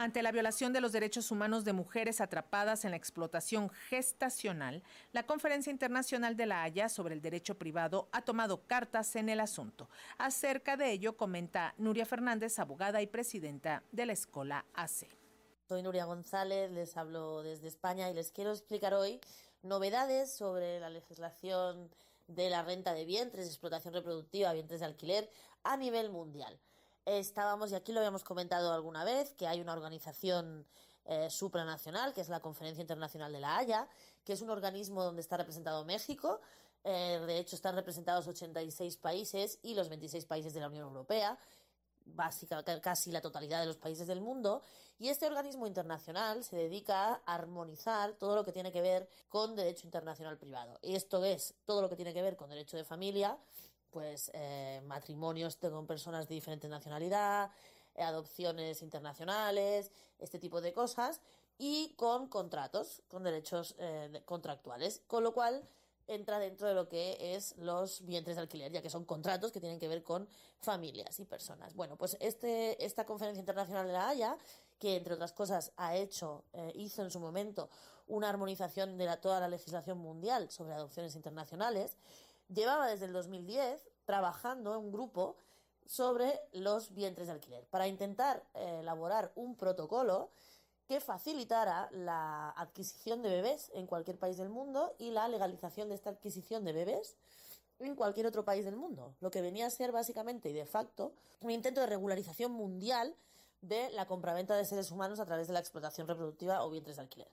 Ante la violación de los derechos humanos de mujeres atrapadas en la explotación gestacional, la Conferencia Internacional de la Haya sobre el Derecho Privado ha tomado cartas en el asunto. Acerca de ello comenta Nuria Fernández, abogada y presidenta de la Escola AC. Soy Nuria González, les hablo desde España y les quiero explicar hoy novedades sobre la legislación de la renta de vientres, explotación reproductiva, vientres de alquiler a nivel mundial estábamos, y aquí lo habíamos comentado alguna vez, que hay una organización eh, supranacional, que es la Conferencia Internacional de la Haya, que es un organismo donde está representado México. Eh, de hecho, están representados 86 países y los 26 países de la Unión Europea, casi la totalidad de los países del mundo. Y este organismo internacional se dedica a armonizar todo lo que tiene que ver con derecho internacional privado. Esto es todo lo que tiene que ver con derecho de familia, pues eh, matrimonios con personas de diferente nacionalidad, eh, adopciones internacionales, este tipo de cosas, y con contratos, con derechos eh, contractuales, con lo cual entra dentro de lo que es los vientres de alquiler, ya que son contratos que tienen que ver con familias y personas. Bueno, pues este, esta conferencia internacional de la Haya, que entre otras cosas ha hecho, hizo en su momento una armonización de la, toda la legislación mundial sobre adopciones internacionales, llevaba desde el 2010 trabajando en un grupo sobre los vientres de alquiler para intentar eh, elaborar un protocolo que facilitara la adquisición de bebés en cualquier país del mundo y la legalización de esta adquisición de bebés en cualquier otro país del mundo, lo que venía a ser básicamente y de facto un intento de regularización mundial de la compraventa de seres humanos a través de la explotación reproductiva o vientres de alquiler.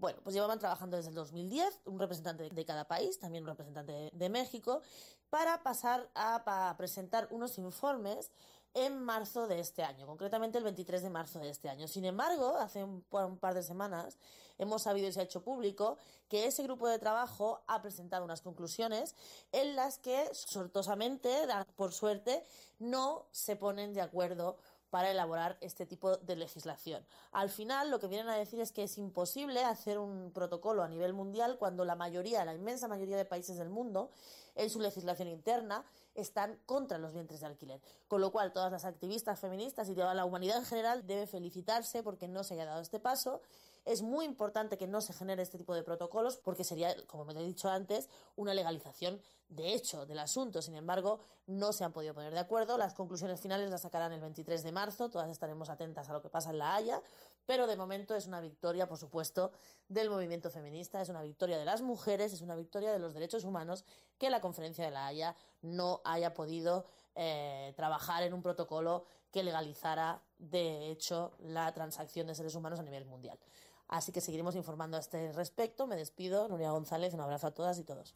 Bueno, pues llevaban trabajando desde el 2010, un representante de cada país, también un representante de México, para pasar a, presentar unos informes en marzo de este año, concretamente el 23 de marzo de este año. Sin embargo, hace un, par de semanas hemos sabido y se ha hecho público que ese grupo de trabajo ha presentado unas conclusiones en las que, sortosamente, por suerte, no se ponen de acuerdo para elaborar este tipo de legislación. Al final, lo que vienen a decir es que es imposible hacer un protocolo a nivel mundial cuando la mayoría, la inmensa mayoría de países del mundo, en su legislación interna, están contra los vientres de alquiler. Con lo cual, todas las activistas feministas y toda la humanidad en general debe felicitarse porque no se haya dado este paso. Es muy importante que no se genere este tipo de protocolos porque sería, como me he dicho antes, una legalización de hecho del asunto. Sin embargo, no se han podido poner de acuerdo. Las conclusiones finales las sacarán el 23 de marzo. Todas estaremos atentas a lo que pasa en La Haya. Pero de momento es una victoria, por supuesto, del movimiento feminista. Es una victoria de las mujeres. Es una victoria de los derechos humanos que la conferencia de La Haya no haya podido eh, trabajar en un protocolo que legalizara de hecho la transacción de seres humanos a nivel mundial. Así que seguiremos informando a este respecto. Me despido, Nuria González, un abrazo a todas y todos.